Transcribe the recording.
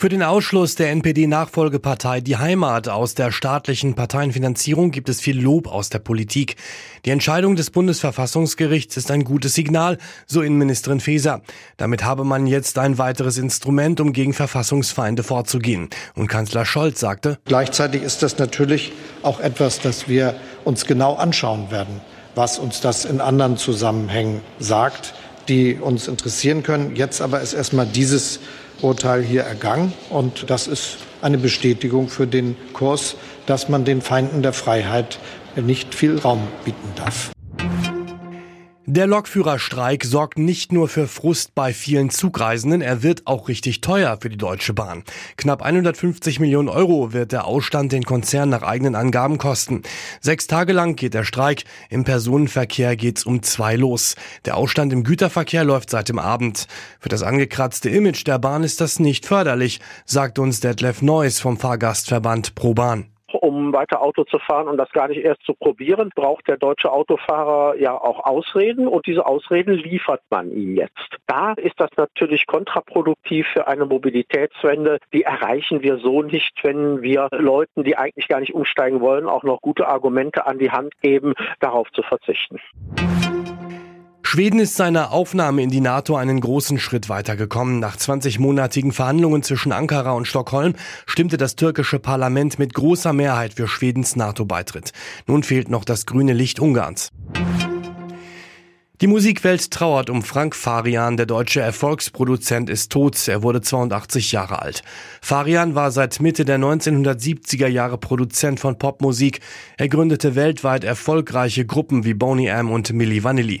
Für den Ausschluss der NPD-Nachfolgepartei Die Heimat aus der staatlichen Parteienfinanzierung gibt es viel Lob aus der Politik. Die Entscheidung des Bundesverfassungsgerichts ist ein gutes Signal, so Innenministerin Faeser. Damit habe man jetzt ein weiteres Instrument, um gegen Verfassungsfeinde vorzugehen. Und Kanzler Scholz sagte, Gleichzeitig ist das natürlich auch etwas, das wir uns genau anschauen werden, was uns das in anderen Zusammenhängen sagt, die uns interessieren können. Jetzt aber ist erstmal dieses Urteil hier ergangen. Und das ist eine Bestätigung für den Kurs, dass man den Feinden der Freiheit nicht viel Raum bieten darf. Der Lokführerstreik sorgt nicht nur für Frust bei vielen Zugreisenden, er wird auch richtig teuer für die Deutsche Bahn. Knapp 150 Millionen Euro wird der Ausstand den Konzern nach eigenen Angaben kosten. Sechs Tage lang geht der Streik, im Personenverkehr geht's um zwei los. Der Ausstand im Güterverkehr läuft seit dem Abend. Für das angekratzte Image der Bahn ist das nicht förderlich, sagt uns Detlef Neuss vom Fahrgastverband ProBahn um weiter Auto zu fahren und das gar nicht erst zu probieren, braucht der deutsche Autofahrer ja auch Ausreden und diese Ausreden liefert man ihm jetzt. Da ist das natürlich kontraproduktiv für eine Mobilitätswende. Die erreichen wir so nicht, wenn wir Leuten, die eigentlich gar nicht umsteigen wollen, auch noch gute Argumente an die Hand geben, darauf zu verzichten. Schweden ist seiner Aufnahme in die NATO einen großen Schritt weitergekommen. Nach 20-monatigen Verhandlungen zwischen Ankara und Stockholm stimmte das türkische Parlament mit großer Mehrheit für Schwedens NATO-Beitritt. Nun fehlt noch das grüne Licht Ungarns. Die Musikwelt trauert um Frank Farian. Der deutsche Erfolgsproduzent ist tot. Er wurde 82 Jahre alt. Farian war seit Mitte der 1970er Jahre Produzent von Popmusik. Er gründete weltweit erfolgreiche Gruppen wie Boney M und Milli Vanilli.